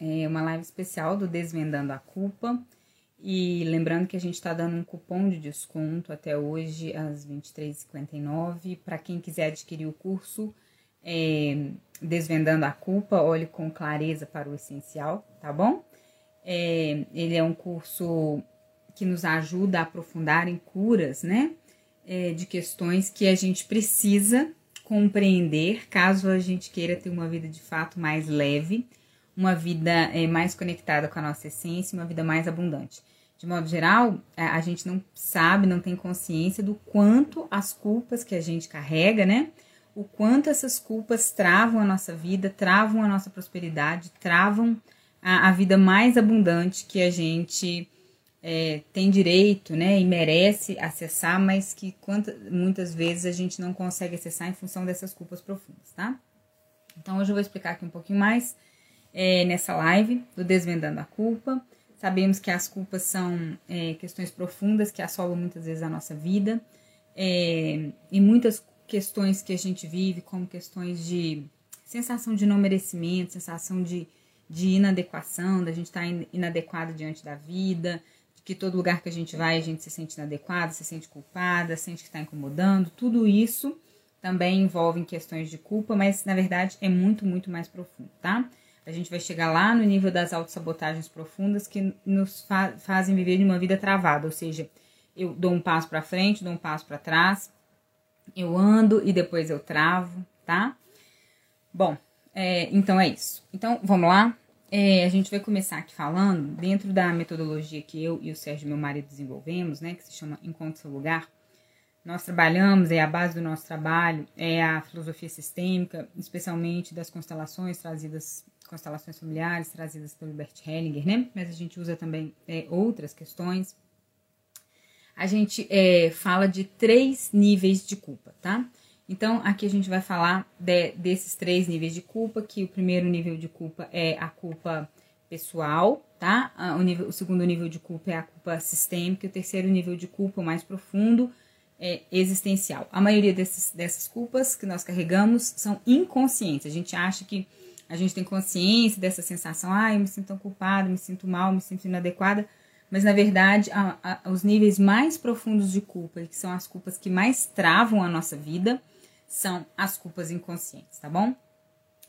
é uma live especial do Desvendando a Culpa. E lembrando que a gente está dando um cupom de desconto até hoje, às 23h59. Para quem quiser adquirir o curso é, Desvendando a Culpa, olhe com clareza para o essencial, tá bom? É, ele é um curso que nos ajuda a aprofundar em curas, né? É, de questões que a gente precisa compreender caso a gente queira ter uma vida de fato mais leve uma vida é, mais conectada com a nossa essência, uma vida mais abundante. De modo geral, a gente não sabe, não tem consciência do quanto as culpas que a gente carrega, né? O quanto essas culpas travam a nossa vida, travam a nossa prosperidade, travam a, a vida mais abundante que a gente é, tem direito, né? E merece acessar, mas que quanta, muitas vezes a gente não consegue acessar em função dessas culpas profundas, tá? Então hoje eu vou explicar aqui um pouquinho mais é, nessa live do Desvendando a Culpa. Sabemos que as culpas são é, questões profundas que assolam muitas vezes a nossa vida é, e muitas questões que a gente vive, como questões de sensação de não merecimento, sensação de, de inadequação, da gente estar tá inadequado diante da vida, de que todo lugar que a gente vai a gente se sente inadequado, se sente culpada, sente que está incomodando, tudo isso também envolve questões de culpa, mas na verdade é muito, muito mais profundo, tá? A gente vai chegar lá no nível das autossabotagens profundas que nos fa fazem viver de uma vida travada, ou seja, eu dou um passo para frente, dou um passo para trás, eu ando e depois eu travo, tá? Bom, é, então é isso. Então vamos lá. É, a gente vai começar aqui falando dentro da metodologia que eu e o Sérgio, meu marido, desenvolvemos, né? Que se chama Encontre Seu Lugar. Nós trabalhamos, é a base do nosso trabalho, é a filosofia sistêmica, especialmente das constelações trazidas constelações familiares trazidas pelo Bert Hellinger, né? Mas a gente usa também é, outras questões. A gente é, fala de três níveis de culpa, tá? Então, aqui a gente vai falar de, desses três níveis de culpa, que o primeiro nível de culpa é a culpa pessoal, tá? O, nível, o segundo nível de culpa é a culpa sistêmica, e o terceiro nível de culpa, mais profundo, é existencial. A maioria desses, dessas culpas que nós carregamos são inconscientes. A gente acha que a gente tem consciência dessa sensação, ah, eu me sinto culpada, me sinto mal, me sinto inadequada, mas na verdade a, a, os níveis mais profundos de culpa, que são as culpas que mais travam a nossa vida, são as culpas inconscientes, tá bom?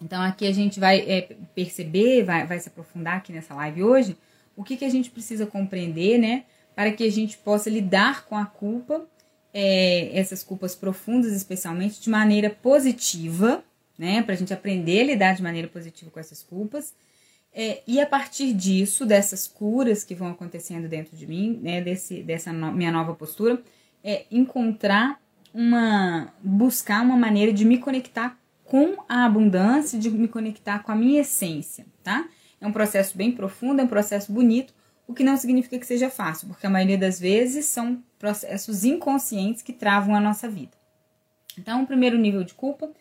Então aqui a gente vai é, perceber, vai, vai se aprofundar aqui nessa live hoje, o que, que a gente precisa compreender, né, para que a gente possa lidar com a culpa, é, essas culpas profundas especialmente, de maneira positiva, né? Para a gente aprender a lidar de maneira positiva com essas culpas. É, e a partir disso, dessas curas que vão acontecendo dentro de mim, né, desse, dessa no, minha nova postura, é encontrar uma. buscar uma maneira de me conectar com a abundância, de me conectar com a minha essência, tá? É um processo bem profundo, é um processo bonito, o que não significa que seja fácil, porque a maioria das vezes são processos inconscientes que travam a nossa vida. Então, o primeiro nível de culpa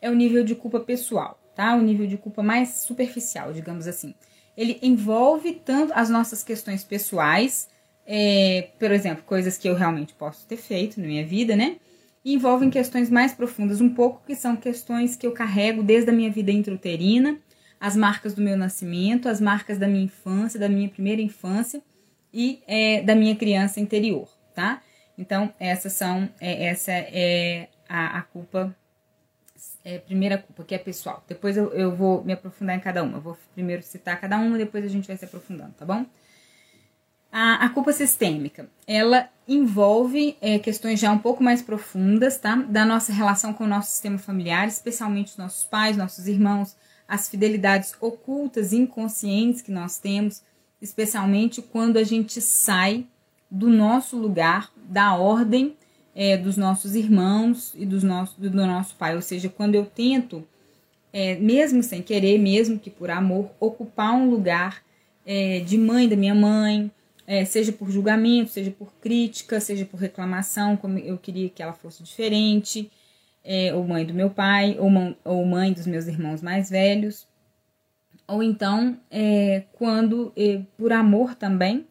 é o nível de culpa pessoal, tá? O nível de culpa mais superficial, digamos assim. Ele envolve tanto as nossas questões pessoais, é, por exemplo, coisas que eu realmente posso ter feito na minha vida, né? E envolvem questões mais profundas, um pouco que são questões que eu carrego desde a minha vida intrauterina, as marcas do meu nascimento, as marcas da minha infância, da minha primeira infância e é, da minha criança interior, tá? Então, essas são, é, essa é a, a culpa é, primeira culpa, que é pessoal. Depois eu, eu vou me aprofundar em cada uma. Eu vou primeiro citar cada uma, depois a gente vai se aprofundando, tá bom? A, a culpa sistêmica, ela envolve é, questões já um pouco mais profundas, tá? Da nossa relação com o nosso sistema familiar, especialmente os nossos pais, nossos irmãos, as fidelidades ocultas, inconscientes que nós temos, especialmente quando a gente sai do nosso lugar, da ordem é, dos nossos irmãos e dos nosso, do nosso pai. Ou seja, quando eu tento, é, mesmo sem querer, mesmo que por amor, ocupar um lugar é, de mãe da minha mãe, é, seja por julgamento, seja por crítica, seja por reclamação, como eu queria que ela fosse diferente, é, ou mãe do meu pai, ou, mãe, ou mãe dos meus irmãos mais velhos, ou então é, quando, é, por amor também,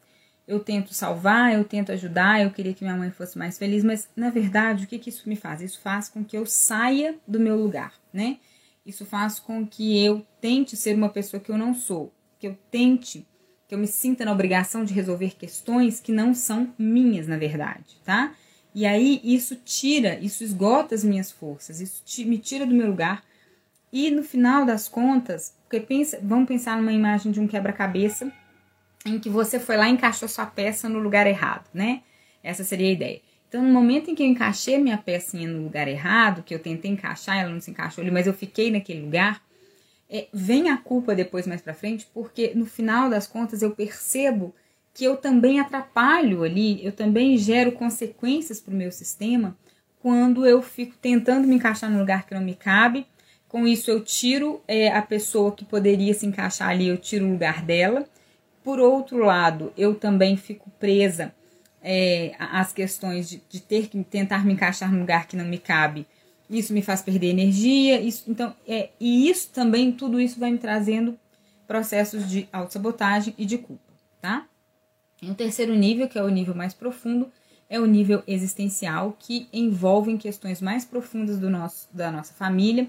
eu tento salvar, eu tento ajudar, eu queria que minha mãe fosse mais feliz, mas na verdade, o que, que isso me faz? Isso faz com que eu saia do meu lugar, né? Isso faz com que eu tente ser uma pessoa que eu não sou, que eu tente que eu me sinta na obrigação de resolver questões que não são minhas, na verdade, tá? E aí isso tira, isso esgota as minhas forças, isso me tira do meu lugar. E no final das contas, porque pensa, vamos pensar numa imagem de um quebra-cabeça em que você foi lá e encaixou sua peça no lugar errado, né? Essa seria a ideia. Então, no momento em que eu encaixei minha pecinha no lugar errado, que eu tentei encaixar, ela não se encaixou ali, mas eu fiquei naquele lugar, é, vem a culpa depois mais para frente, porque no final das contas eu percebo que eu também atrapalho ali, eu também gero consequências para o meu sistema quando eu fico tentando me encaixar no lugar que não me cabe. Com isso, eu tiro é, a pessoa que poderia se encaixar ali, eu tiro o lugar dela. Por outro lado, eu também fico presa é, às questões de, de ter que tentar me encaixar no lugar que não me cabe isso me faz perder energia, isso, então, é, e isso também, tudo isso vai me trazendo processos de autossabotagem e de culpa, tá? E o terceiro nível, que é o nível mais profundo, é o nível existencial, que envolve questões mais profundas do nosso, da nossa família,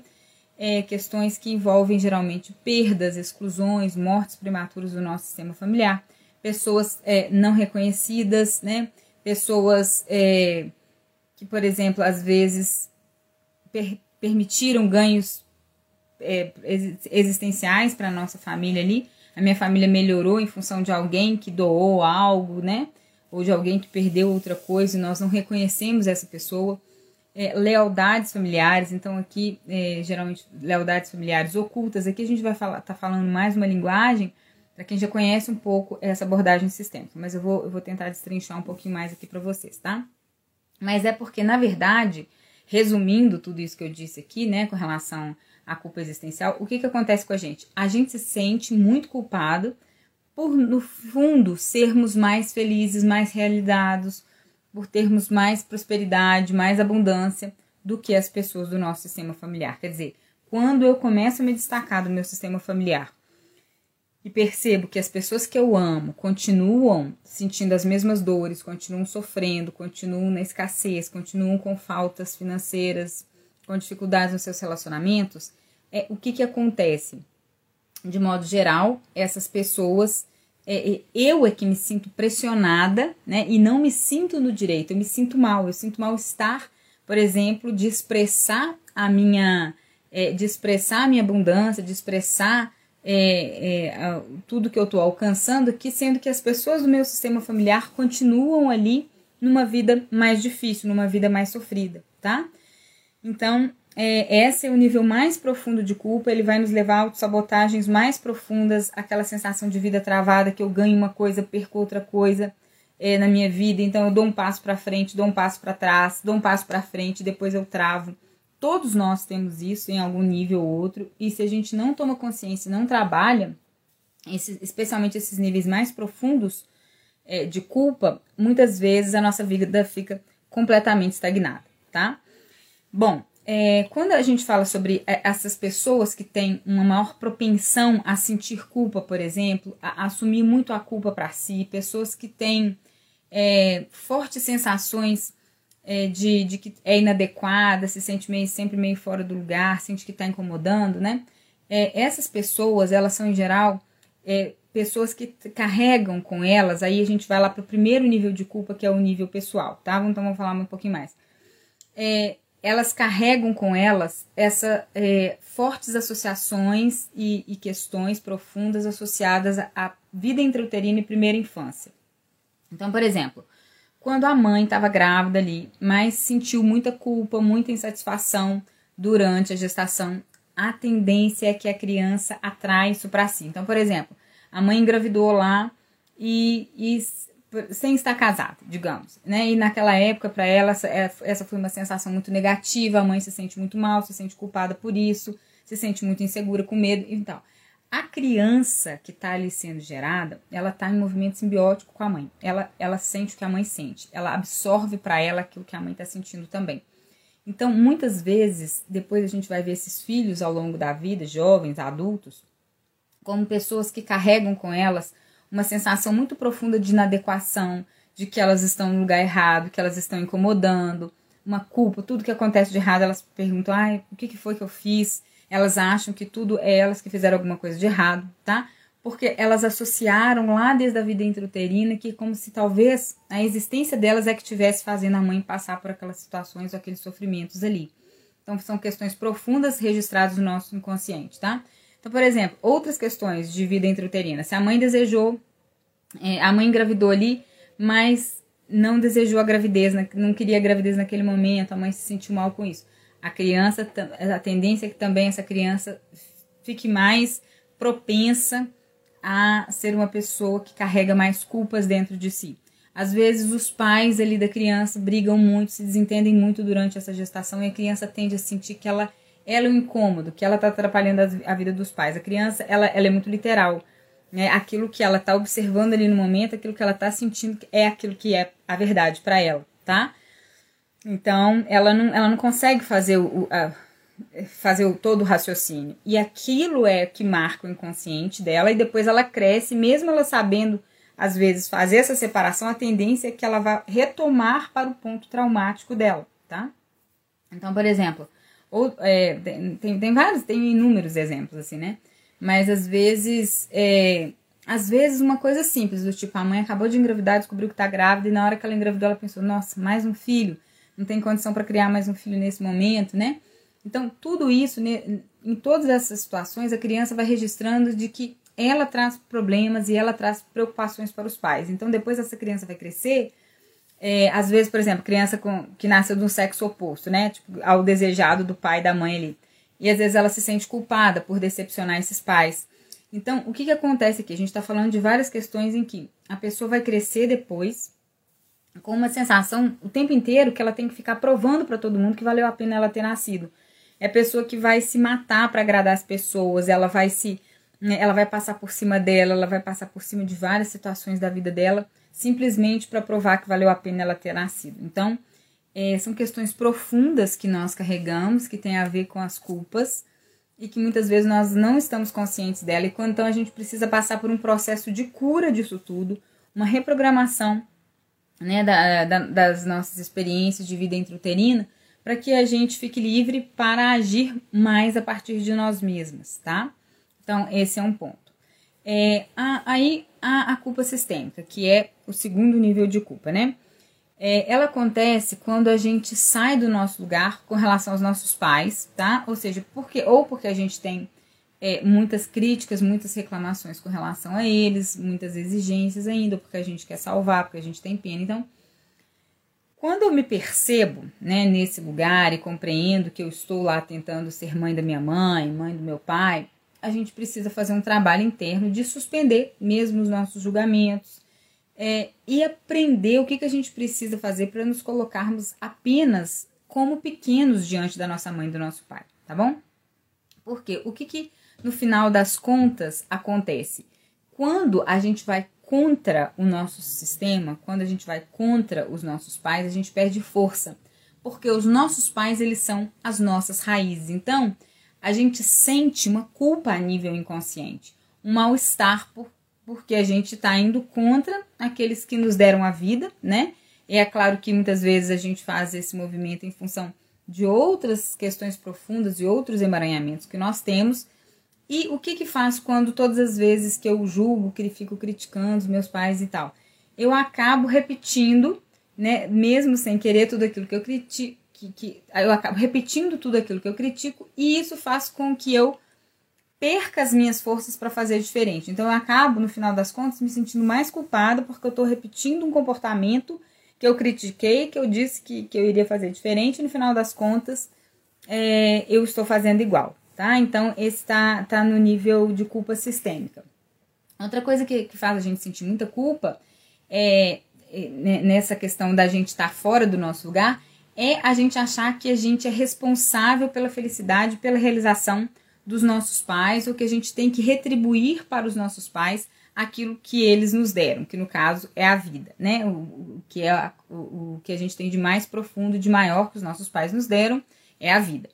é, questões que envolvem geralmente perdas, exclusões, mortes prematuras do nosso sistema familiar, pessoas é, não reconhecidas, né? Pessoas é, que, por exemplo, às vezes per permitiram ganhos é, existenciais para a nossa família ali. A minha família melhorou em função de alguém que doou algo, né? Ou de alguém que perdeu outra coisa e nós não reconhecemos essa pessoa. É, lealdades familiares, então aqui, é, geralmente, lealdades familiares ocultas. Aqui a gente vai falar, tá falando mais uma linguagem para quem já conhece um pouco essa abordagem sistêmica, mas eu vou, eu vou tentar destrinchar um pouquinho mais aqui para vocês, tá? Mas é porque, na verdade, resumindo tudo isso que eu disse aqui, né, com relação à culpa existencial, o que, que acontece com a gente? A gente se sente muito culpado por, no fundo, sermos mais felizes, mais realizados, por termos mais prosperidade, mais abundância do que as pessoas do nosso sistema familiar. Quer dizer, quando eu começo a me destacar do meu sistema familiar e percebo que as pessoas que eu amo continuam sentindo as mesmas dores, continuam sofrendo, continuam na escassez, continuam com faltas financeiras, com dificuldades nos seus relacionamentos, é o que, que acontece? De modo geral, essas pessoas, é, é, eu é que me sinto pressionada, né? E não me sinto no direito, eu me sinto mal, eu sinto mal estar, por exemplo, de expressar a minha, é, de expressar a minha abundância, de expressar é, é, tudo que eu estou alcançando aqui, sendo que as pessoas do meu sistema familiar continuam ali numa vida mais difícil, numa vida mais sofrida, tá? Então, é, esse é o nível mais profundo de culpa, ele vai nos levar a autossabotagens mais profundas, aquela sensação de vida travada, que eu ganho uma coisa, perco outra coisa é, na minha vida, então eu dou um passo para frente, dou um passo para trás, dou um passo para frente, depois eu travo. Todos nós temos isso em algum nível ou outro, e se a gente não toma consciência, não trabalha, esse, especialmente esses níveis mais profundos é, de culpa, muitas vezes a nossa vida fica completamente estagnada, tá? Bom, é, quando a gente fala sobre é, essas pessoas que têm uma maior propensão a sentir culpa, por exemplo, a, assumir muito a culpa para si, pessoas que têm é, fortes sensações é, de, de que é inadequada, se sente meio, sempre meio fora do lugar, sente que está incomodando, né? É, essas pessoas, elas são em geral é, pessoas que carregam com elas, aí a gente vai lá para o primeiro nível de culpa, que é o nível pessoal, tá? Então vamos falar um pouquinho mais. É, elas carregam com elas essa é, fortes associações e, e, questões profundas associadas à vida intrauterina e primeira infância. Então, por exemplo, quando a mãe estava grávida ali, mas sentiu muita culpa, muita insatisfação durante a gestação, a tendência é que a criança atrai isso para si. Então, por exemplo, a mãe engravidou lá e, e sem estar casada, digamos, né? E naquela época, para ela, essa, é, essa foi uma sensação muito negativa. A mãe se sente muito mal, se sente culpada por isso, se sente muito insegura, com medo e tal. A criança que está ali sendo gerada, ela está em movimento simbiótico com a mãe. Ela, ela sente o que a mãe sente. Ela absorve para ela aquilo que a mãe está sentindo também. Então, muitas vezes, depois a gente vai ver esses filhos ao longo da vida, jovens, adultos, como pessoas que carregam com elas uma sensação muito profunda de inadequação, de que elas estão no lugar errado, que elas estão incomodando, uma culpa, tudo que acontece de errado, elas perguntam: ai, o que, foi que eu fiz? Elas acham que tudo é elas que fizeram alguma coisa de errado, tá? Porque elas associaram lá desde a vida intrauterina que como se talvez a existência delas é que estivesse fazendo a mãe passar por aquelas situações aqueles sofrimentos ali. Então são questões profundas registradas no nosso inconsciente, tá? Então, por exemplo, outras questões de vida intrauterina. Se a mãe desejou, é, a mãe engravidou ali, mas não desejou a gravidez, não queria a gravidez naquele momento, a mãe se sentiu mal com isso a criança, a tendência é que também essa criança fique mais propensa a ser uma pessoa que carrega mais culpas dentro de si. Às vezes os pais ali da criança brigam muito, se desentendem muito durante essa gestação e a criança tende a sentir que ela, ela é um incômodo, que ela está atrapalhando a, vida dos pais. A criança, ela, ela é muito literal. Né? Aquilo que ela está observando ali no momento, aquilo que ela está sentindo é aquilo que é a verdade para ela, tá? Então, ela não, ela não consegue fazer o, a, fazer o, todo o raciocínio. E aquilo é que marca o inconsciente dela, e depois ela cresce, mesmo ela sabendo, às vezes, fazer essa separação, a tendência é que ela vá retomar para o ponto traumático dela, tá? Então, por exemplo, ou, é, tem, tem vários, tem inúmeros exemplos, assim, né? Mas às vezes, é, às vezes uma coisa simples, do tipo, a mãe acabou de engravidar, descobriu que tá grávida, e na hora que ela engravidou, ela pensou, nossa, mais um filho não tem condição para criar mais um filho nesse momento, né? Então, tudo isso, né, em todas essas situações, a criança vai registrando de que ela traz problemas e ela traz preocupações para os pais. Então, depois essa criança vai crescer, é, às vezes, por exemplo, criança com, que nasceu de um sexo oposto, né? Tipo, ao desejado do pai e da mãe ali. E às vezes ela se sente culpada por decepcionar esses pais. Então, o que, que acontece aqui? A gente está falando de várias questões em que a pessoa vai crescer depois com uma sensação o tempo inteiro que ela tem que ficar provando para todo mundo que valeu a pena ela ter nascido. É a pessoa que vai se matar para agradar as pessoas, ela vai se né, ela vai passar por cima dela, ela vai passar por cima de várias situações da vida dela, simplesmente para provar que valeu a pena ela ter nascido. Então, é, são questões profundas que nós carregamos, que tem a ver com as culpas e que muitas vezes nós não estamos conscientes dela. E então a gente precisa passar por um processo de cura disso tudo, uma reprogramação né, da, da, das nossas experiências de vida intrauterina, para que a gente fique livre para agir mais a partir de nós mesmas, tá? Então, esse é um ponto. É, a, aí, a, a culpa sistêmica, que é o segundo nível de culpa, né? É, ela acontece quando a gente sai do nosso lugar com relação aos nossos pais, tá? Ou seja, porque ou porque a gente tem é, muitas críticas, muitas reclamações com relação a eles, muitas exigências ainda, porque a gente quer salvar, porque a gente tem pena. Então, quando eu me percebo né, nesse lugar e compreendo que eu estou lá tentando ser mãe da minha mãe, mãe do meu pai, a gente precisa fazer um trabalho interno de suspender mesmo os nossos julgamentos é, e aprender o que, que a gente precisa fazer para nos colocarmos apenas como pequenos diante da nossa mãe e do nosso pai, tá bom? Porque o que, que no final das contas acontece? Quando a gente vai contra o nosso sistema, quando a gente vai contra os nossos pais, a gente perde força, porque os nossos pais eles são as nossas raízes. Então, a gente sente uma culpa a nível inconsciente, um mal-estar por, porque a gente está indo contra aqueles que nos deram a vida, né? E é claro que muitas vezes a gente faz esse movimento em função de outras questões profundas e outros emaranhamentos que nós temos e o que que faço quando todas as vezes que eu julgo, que fico criticando os meus pais e tal? Eu acabo repetindo, né, mesmo sem querer tudo aquilo que eu critico, que, que eu acabo repetindo tudo aquilo que eu critico e isso faz com que eu perca as minhas forças para fazer diferente. Então eu acabo, no final das contas, me sentindo mais culpada porque eu estou repetindo um comportamento que eu critiquei, que eu disse que, que eu iria fazer diferente, e no final das contas é, eu estou fazendo igual, tá? Então esse está tá no nível de culpa sistêmica. Outra coisa que, que faz a gente sentir muita culpa é, é né, nessa questão da gente estar fora do nosso lugar é a gente achar que a gente é responsável pela felicidade, pela realização dos nossos pais, ou que a gente tem que retribuir para os nossos pais aquilo que eles nos deram, que no caso é a vida, né? O, o que é a, o, o que a gente tem de mais profundo, de maior que os nossos pais nos deram, é a vida.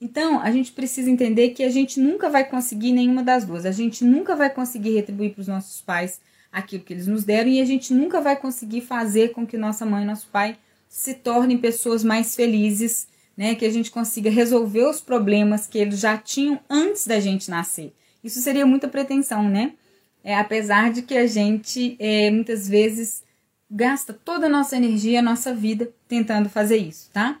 Então, a gente precisa entender que a gente nunca vai conseguir nenhuma das duas. A gente nunca vai conseguir retribuir para os nossos pais aquilo que eles nos deram e a gente nunca vai conseguir fazer com que nossa mãe e nosso pai se tornem pessoas mais felizes né? Que a gente consiga resolver os problemas que eles já tinham antes da gente nascer. Isso seria muita pretensão, né? É, apesar de que a gente é, muitas vezes gasta toda a nossa energia, a nossa vida tentando fazer isso, tá?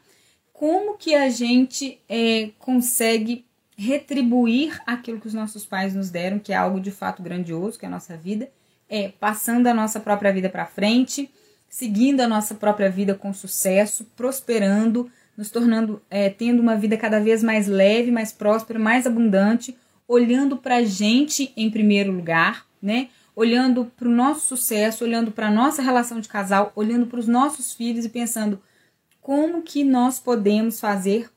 Como que a gente é, consegue retribuir aquilo que os nossos pais nos deram, que é algo de fato grandioso, que é a nossa vida, é passando a nossa própria vida para frente, seguindo a nossa própria vida com sucesso, prosperando, nos tornando, é, tendo uma vida cada vez mais leve, mais próspera, mais abundante, olhando para a gente em primeiro lugar, né? Olhando para o nosso sucesso, olhando para a nossa relação de casal, olhando para os nossos filhos e pensando como que nós podemos fazer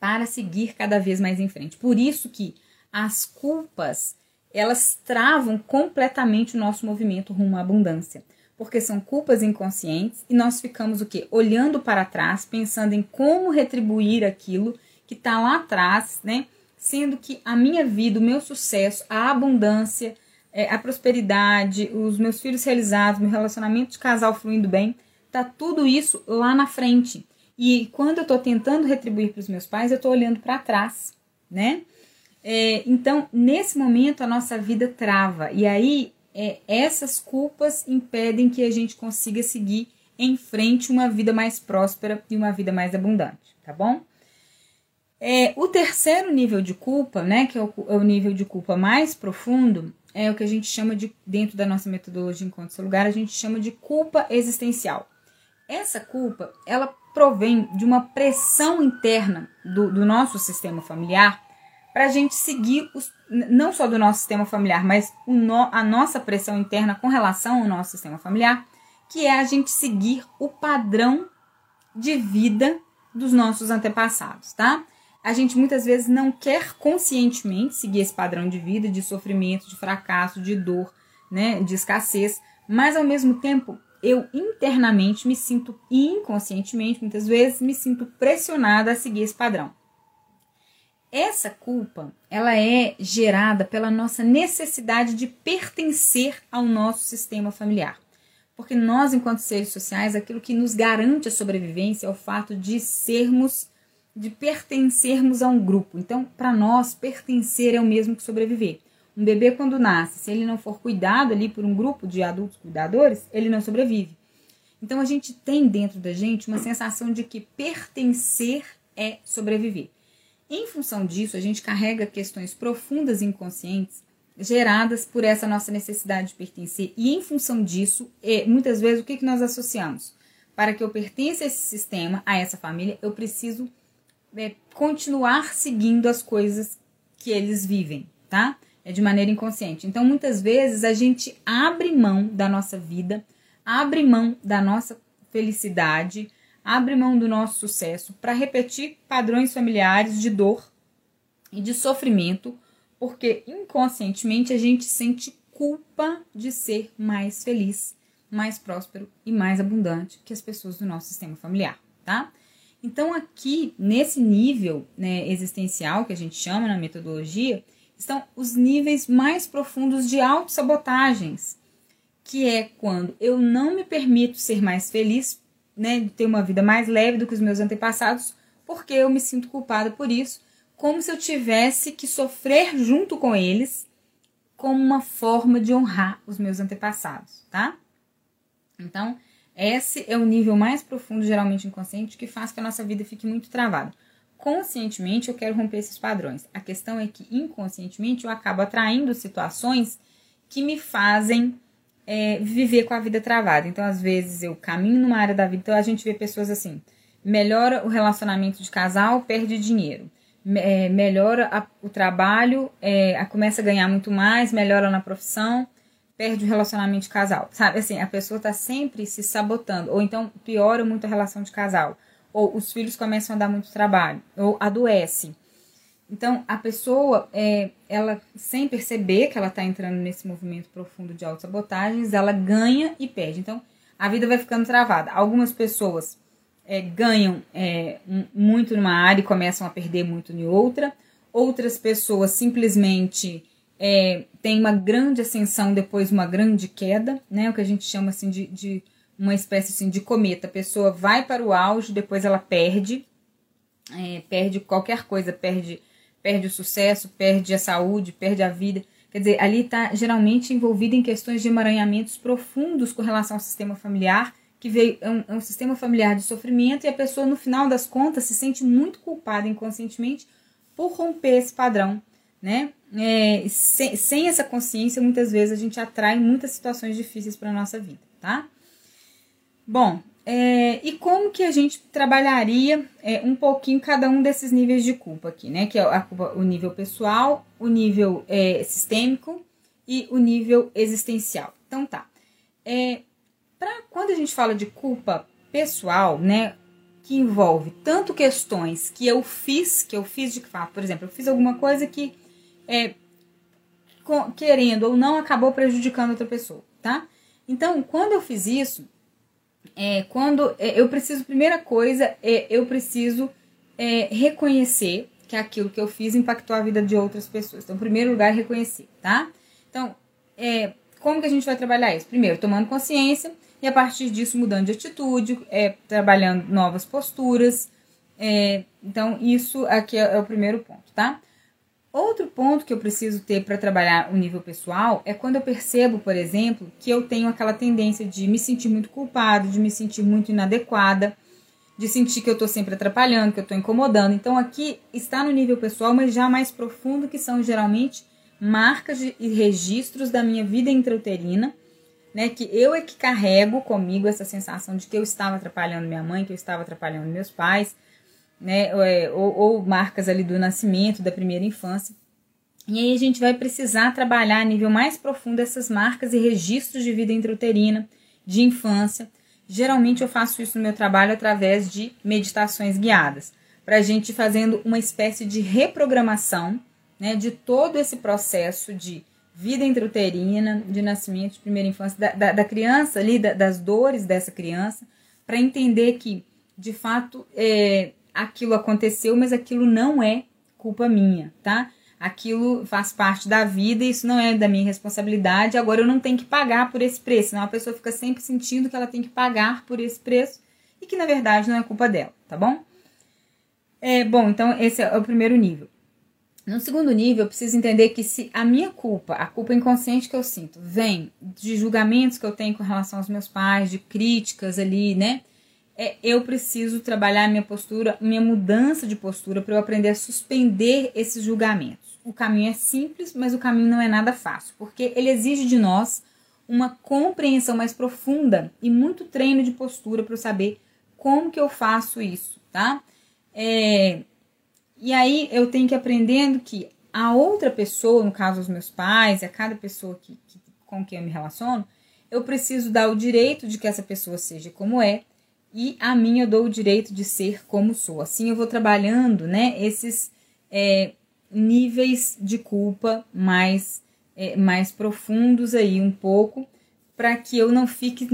para seguir cada vez mais em frente. Por isso que as culpas elas travam completamente o nosso movimento rumo à abundância porque são culpas inconscientes e nós ficamos o quê? Olhando para trás, pensando em como retribuir aquilo que está lá atrás, né? Sendo que a minha vida, o meu sucesso, a abundância, é, a prosperidade, os meus filhos realizados, meu relacionamento de casal fluindo bem, tá tudo isso lá na frente. E quando eu estou tentando retribuir para os meus pais, eu estou olhando para trás, né? É, então, nesse momento, a nossa vida trava. E aí é, essas culpas impedem que a gente consiga seguir em frente uma vida mais próspera e uma vida mais abundante, tá bom? É, o terceiro nível de culpa, né, que é o, é o, nível de culpa mais profundo, é o que a gente chama de, dentro da nossa metodologia Encontro Seu Lugar, a gente chama de culpa existencial. Essa culpa, ela provém de uma pressão interna do, do nosso sistema familiar para a gente seguir os, não só do nosso sistema familiar, mas no, a nossa pressão interna com relação ao nosso sistema familiar, que é a gente seguir o padrão de vida dos nossos antepassados, tá? A gente muitas vezes não quer conscientemente seguir esse padrão de vida, de sofrimento, de fracasso, de dor, né, de escassez, mas ao mesmo tempo eu internamente me sinto inconscientemente, muitas vezes me sinto pressionada a seguir esse padrão. Essa culpa, ela é gerada pela nossa necessidade de pertencer ao nosso sistema familiar. Porque nós, enquanto seres sociais, aquilo que nos garante a sobrevivência é o fato de sermos, de pertencermos a um grupo. Então, para nós, pertencer é o mesmo que sobreviver. Um bebê, quando nasce, se ele não for cuidado ali por um grupo de adultos cuidadores, ele não sobrevive. Então, a gente tem dentro da gente uma sensação de que pertencer é sobreviver. Em função disso, a gente carrega questões profundas inconscientes geradas por essa nossa necessidade de pertencer. E em função disso, muitas vezes, o que, que nós associamos? Para que eu pertença a esse sistema, a essa família, eu preciso é, continuar seguindo as coisas que eles vivem, tá? É de maneira inconsciente. Então, muitas vezes, a gente abre mão da nossa vida, abre mão da nossa felicidade, abre mão do nosso sucesso para repetir padrões familiares de dor e de sofrimento, porque inconscientemente a gente sente culpa de ser mais feliz, mais próspero e mais abundante que as pessoas do nosso sistema familiar, tá? Então, aqui, nesse nível né, existencial que a gente chama na metodologia, estão os níveis mais profundos de autossabotagens, que é quando eu não me permito ser mais feliz né, ter uma vida mais leve do que os meus antepassados, porque eu me sinto culpada por isso, como se eu tivesse que sofrer junto com eles, como uma forma de honrar os meus antepassados, tá? Então, esse é o nível mais profundo, geralmente inconsciente, que faz que a nossa vida fique muito travada. conscientemente eu quero romper esses padrões. A questão é que inconscientemente eu acabo atraindo situações que me fazem é, viver com a vida travada. Então, às vezes, eu caminho numa área da vida, então a gente vê pessoas assim: melhora o relacionamento de casal, perde dinheiro. É, melhora a, o trabalho, é, começa a ganhar muito mais, melhora na profissão, perde o relacionamento de casal. Sabe assim, a pessoa está sempre se sabotando, ou então piora muito a relação de casal, ou os filhos começam a dar muito trabalho, ou adoece. Então, a pessoa, é, ela sem perceber que ela está entrando nesse movimento profundo de autossabotagens, ela ganha e perde. Então, a vida vai ficando travada. Algumas pessoas é, ganham é, muito numa área e começam a perder muito em outra. Outras pessoas simplesmente é, têm uma grande ascensão depois uma grande queda, né? O que a gente chama assim de, de uma espécie assim, de cometa. A pessoa vai para o auge, depois ela perde, é, perde qualquer coisa, perde perde o sucesso, perde a saúde, perde a vida. Quer dizer, ali está geralmente envolvido em questões de emaranhamentos profundos com relação ao sistema familiar, que veio é um, é um, sistema familiar de sofrimento e a pessoa, no final das contas, se sente muito culpada inconscientemente por romper esse padrão. Né? É, sem, sem essa consciência, muitas vezes a gente atrai muitas situações difíceis para a nossa vida, tá? Bom, é, e como que a gente trabalharia é, um pouquinho cada um desses níveis de culpa aqui, né? Que é a culpa, o nível pessoal, o nível é, sistêmico e o nível existencial. Então tá. É, pra, quando a gente fala de culpa pessoal, né? Que envolve tanto questões que eu fiz, que eu fiz de fato, por exemplo, eu fiz alguma coisa que é, querendo ou não acabou prejudicando outra pessoa, tá? Então, quando eu fiz isso, é, quando é, eu preciso, primeira coisa, é, eu preciso é, reconhecer que aquilo que eu fiz impactou a vida de outras pessoas. Então, em primeiro lugar, reconhecer, tá? Então, é, como que a gente vai trabalhar isso? Primeiro, tomando consciência e a partir disso mudando de atitude, é, trabalhando novas posturas. Então, isso aqui é o primeiro ponto, tá? Outro ponto que eu preciso ter para trabalhar o nível pessoal é quando eu percebo, por exemplo, que eu tenho aquela tendência de me sentir muito culpado, de me sentir muito inadequada, de sentir que eu estou sempre atrapalhando, que eu estou incomodando. Então aqui está no nível pessoal, mas já mais profundo, que são geralmente marcas e registros da minha vida intrauterina, né? Que eu é que carrego comigo essa sensação de que eu estava atrapalhando minha mãe, que eu estava atrapalhando meus pais, né? É, ou, ou marcas ali do nascimento, da primeira infância. E aí a gente vai precisar trabalhar a nível mais profundo essas marcas e registros de vida intrauterina, de infância. Geralmente eu faço isso no meu trabalho através de meditações guiadas, para a gente fazendo uma espécie de reprogramação né, de todo esse processo de vida intrauterina, de nascimento, de primeira infância, da, da, da criança ali, da, das dores dessa criança, para entender que, de fato, é, aquilo aconteceu, mas aquilo não é culpa minha, tá? Aquilo faz parte da vida, isso não é da minha responsabilidade. Agora eu não tenho que pagar por esse preço. Senão a pessoa fica sempre sentindo que ela tem que pagar por esse preço e que na verdade não é culpa dela, tá bom? É, bom, então esse é o primeiro nível. No segundo nível, eu preciso entender que se a minha culpa, a culpa inconsciente que eu sinto, vem de julgamentos que eu tenho com relação aos meus pais, de críticas ali, né? É, eu preciso trabalhar minha postura, minha mudança de postura para eu aprender a suspender esses julgamentos. O caminho é simples, mas o caminho não é nada fácil, porque ele exige de nós uma compreensão mais profunda e muito treino de postura para eu saber como que eu faço isso, tá? É, e aí eu tenho que ir aprendendo que a outra pessoa, no caso os meus pais, a cada pessoa que, que, com quem eu me relaciono, eu preciso dar o direito de que essa pessoa seja como é, e a mim eu dou o direito de ser como sou. Assim eu vou trabalhando, né, esses é, níveis de culpa mais, é, mais profundos aí um pouco, para que eu não fique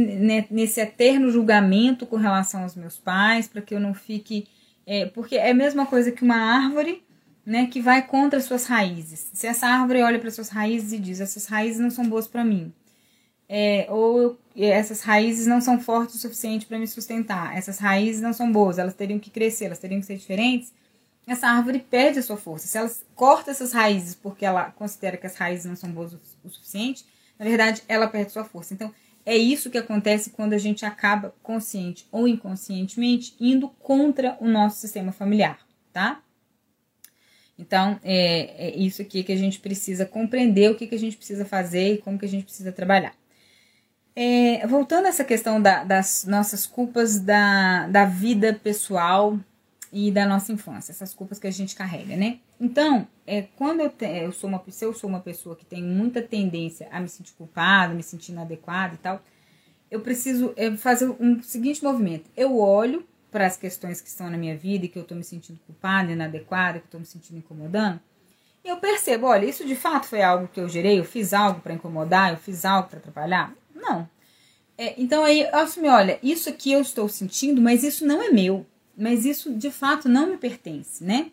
nesse eterno julgamento com relação aos meus pais, para que eu não fique. É, porque é a mesma coisa que uma árvore né, que vai contra as suas raízes. Se essa árvore olha para suas raízes e diz: essas raízes não são boas para mim, é, ou essas raízes não são fortes o suficiente para me sustentar, essas raízes não são boas, elas teriam que crescer, elas teriam que ser diferentes, essa árvore perde a sua força. Se ela corta essas raízes porque ela considera que as raízes não são boas o suficiente, na verdade ela perde sua força. Então é isso que acontece quando a gente acaba consciente ou inconscientemente indo contra o nosso sistema familiar, tá? Então, é, é, isso aqui que a gente precisa compreender, o que, que a gente precisa fazer e como que a gente precisa trabalhar. É, voltando a essa questão da, das nossas culpas da, da vida pessoal e da nossa infância, essas culpas que a gente carrega, né? Então, é, quando eu, te, eu sou uma, se eu sou uma pessoa que tem muita tendência a me sentir culpada, me sentir inadequada e tal, eu preciso é, fazer um seguinte movimento. Eu olho para as questões que estão na minha vida e que eu estou me sentindo culpada, inadequada, que estou me sentindo incomodando, e eu percebo, olha, isso de fato foi algo que eu gerei, eu fiz algo para incomodar, eu fiz algo para atrapalhar? Não. É, então aí eu assumi, olha, isso aqui eu estou sentindo, mas isso não é meu, mas isso de fato não me pertence, né?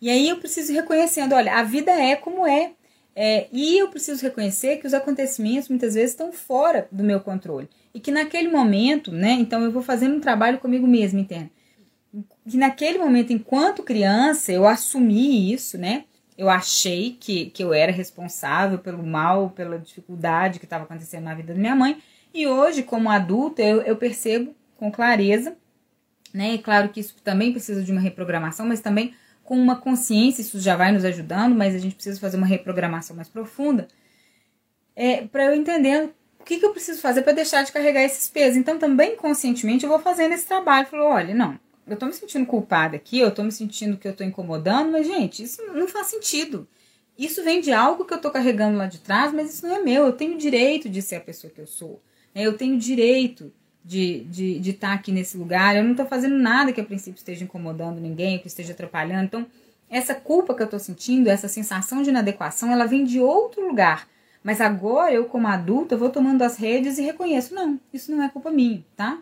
E aí eu preciso ir reconhecendo, olha, a vida é como é, é, e eu preciso reconhecer que os acontecimentos muitas vezes estão fora do meu controle. E que naquele momento, né? Então eu vou fazendo um trabalho comigo mesmo interno. Que naquele momento, enquanto criança, eu assumi isso, né? Eu achei que, que eu era responsável pelo mal, pela dificuldade que estava acontecendo na vida da minha mãe. E hoje, como adulta, eu, eu percebo com clareza, né? E claro que isso também precisa de uma reprogramação, mas também com uma consciência, isso já vai nos ajudando, mas a gente precisa fazer uma reprogramação mais profunda, é, para eu entender o que, que eu preciso fazer para deixar de carregar esses pesos. Então, também conscientemente, eu vou fazendo esse trabalho. Falou, olha, não, eu tô me sentindo culpada aqui, eu tô me sentindo que eu tô incomodando, mas, gente, isso não faz sentido. Isso vem de algo que eu tô carregando lá de trás, mas isso não é meu. Eu tenho direito de ser a pessoa que eu sou. Né? Eu tenho direito de estar de, de tá aqui nesse lugar. Eu não estou fazendo nada que a princípio esteja incomodando ninguém, que esteja atrapalhando. Então, essa culpa que eu estou sentindo, essa sensação de inadequação, ela vem de outro lugar. Mas agora eu, como adulta, vou tomando as redes e reconheço: não, isso não é culpa minha, tá?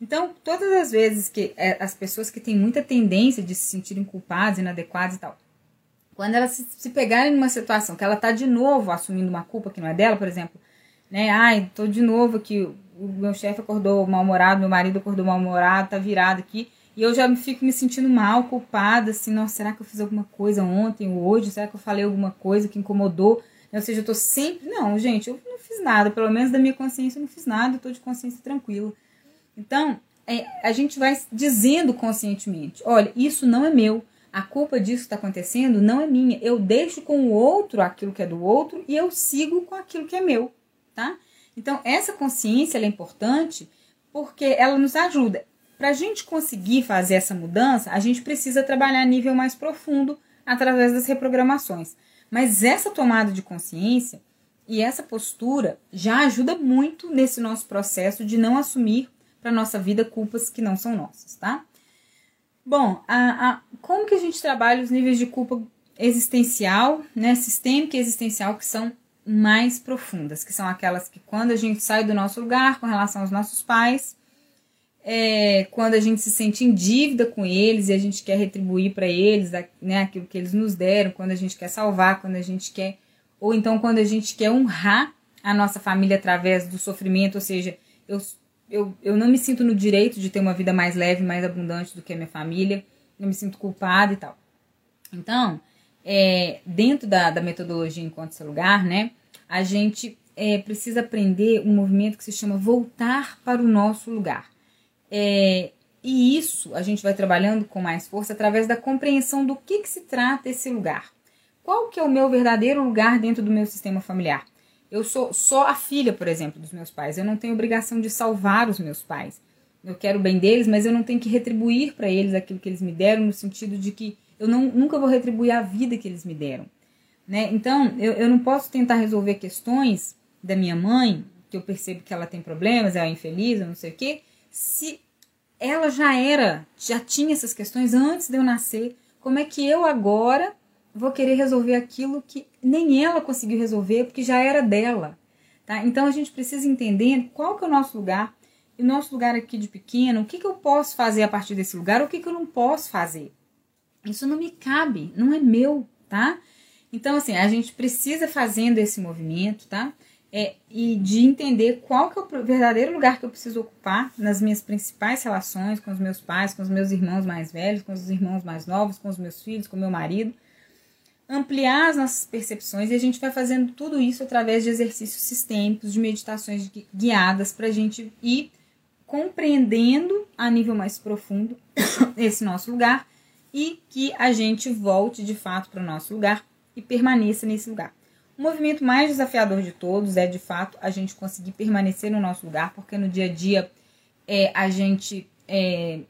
Então, todas as vezes que é, as pessoas que têm muita tendência de se sentirem culpadas, inadequadas e tal, quando elas se, se pegarem numa situação que ela está de novo assumindo uma culpa que não é dela, por exemplo, né? Ai, tô de novo aqui o meu chefe acordou mal-humorado, meu marido acordou mal-humorado, tá virado aqui. E eu já fico me sentindo mal, culpada, assim, nossa, será que eu fiz alguma coisa ontem ou hoje? Será que eu falei alguma coisa que incomodou? Ou seja, eu tô sempre. Não, gente, eu não fiz nada, pelo menos da minha consciência eu não fiz nada, eu tô de consciência tranquila. Então, é, a gente vai dizendo conscientemente: olha, isso não é meu. A culpa disso está acontecendo não é minha. Eu deixo com o outro aquilo que é do outro e eu sigo com aquilo que é meu, tá? Então, essa consciência é importante porque ela nos ajuda. Para a gente conseguir fazer essa mudança, a gente precisa trabalhar a nível mais profundo através das reprogramações. Mas essa tomada de consciência e essa postura já ajuda muito nesse nosso processo de não assumir para nossa vida culpas que não são nossas, tá? Bom, a, a, como que a gente trabalha os níveis de culpa existencial, né, sistêmica e existencial, que são mais profundas, que são aquelas que quando a gente sai do nosso lugar com relação aos nossos pais, é, quando a gente se sente em dívida com eles e a gente quer retribuir para eles né, aquilo que eles nos deram, quando a gente quer salvar, quando a gente quer, ou então quando a gente quer honrar a nossa família através do sofrimento, ou seja, eu, eu, eu não me sinto no direito de ter uma vida mais leve, mais abundante do que a minha família, eu me sinto culpada e tal. Então, é, dentro da, da metodologia Enquanto Seu Lugar, né, a gente é, precisa aprender um movimento que se chama voltar para o nosso lugar. É, e isso a gente vai trabalhando com mais força através da compreensão do que, que se trata esse lugar. Qual que é o meu verdadeiro lugar dentro do meu sistema familiar? Eu sou só a filha, por exemplo, dos meus pais. Eu não tenho obrigação de salvar os meus pais. Eu quero o bem deles, mas eu não tenho que retribuir para eles aquilo que eles me deram, no sentido de que eu não, nunca vou retribuir a vida que eles me deram. Né? Então, eu, eu não posso tentar resolver questões da minha mãe, que eu percebo que ela tem problemas, ela é infeliz, eu não sei o quê, se ela já era, já tinha essas questões antes de eu nascer, como é que eu agora vou querer resolver aquilo que nem ela conseguiu resolver, porque já era dela? Tá? Então, a gente precisa entender qual que é o nosso lugar, e o nosso lugar aqui de pequeno, o que, que eu posso fazer a partir desse lugar, o que, que eu não posso fazer. Isso não me cabe, não é meu, tá? Então, assim, a gente precisa fazendo esse movimento, tá? É, e de entender qual que é o verdadeiro lugar que eu preciso ocupar nas minhas principais relações com os meus pais, com os meus irmãos mais velhos, com os irmãos mais novos, com os meus filhos, com o meu marido. Ampliar as nossas percepções e a gente vai fazendo tudo isso através de exercícios sistêmicos, de meditações guiadas para a gente ir compreendendo a nível mais profundo esse nosso lugar e que a gente volte de fato para o nosso lugar e permaneça nesse lugar. O movimento mais desafiador de todos é, de fato, a gente conseguir permanecer no nosso lugar, porque no dia a dia é, a gente é,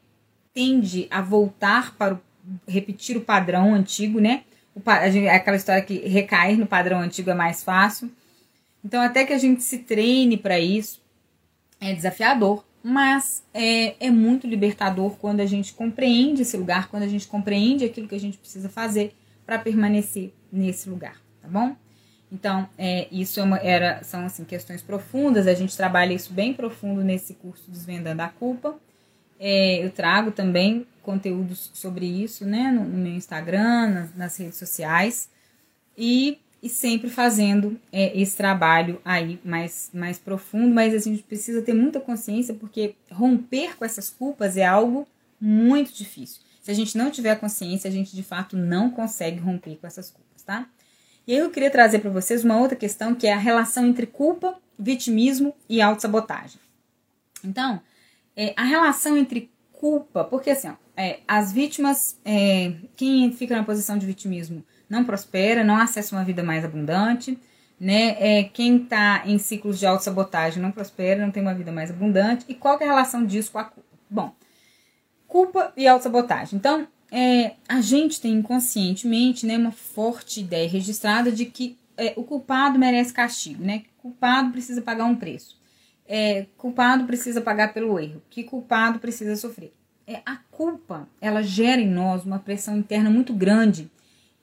tende a voltar para o, repetir o padrão antigo, né? É aquela história que recair no padrão antigo é mais fácil. Então, até que a gente se treine para isso, é desafiador, mas é, é muito libertador quando a gente compreende esse lugar, quando a gente compreende aquilo que a gente precisa fazer para permanecer nesse lugar, tá bom? Então, é, isso é uma, era, são assim, questões profundas, a gente trabalha isso bem profundo nesse curso Desvendando a Culpa. É, eu trago também conteúdos sobre isso né, no, no meu Instagram, nas, nas, redes sociais, e, e sempre fazendo é, esse trabalho aí mais, mais profundo, mas a gente precisa ter muita consciência, porque romper com essas culpas é algo muito difícil. Se a gente não tiver consciência, a gente de fato não consegue romper com essas culpas, tá? E aí eu queria trazer para vocês uma outra questão que é a relação entre culpa, vitimismo e autossabotagem. Então, é, a relação entre culpa, porque assim, ó, é, as vítimas, é, quem fica na posição de vitimismo não prospera, não acessa uma vida mais abundante, né? É, quem está em ciclos de autossabotagem não prospera, não tem uma vida mais abundante. E qual é a relação disso com a culpa? Bom, culpa e autossabotagem. Então, é, a gente tem inconscientemente né, uma forte ideia registrada de que é, o culpado merece castigo, né? O culpado precisa pagar um preço. É, culpado precisa pagar pelo erro. Que culpado precisa sofrer. É, a culpa, ela gera em nós uma pressão interna muito grande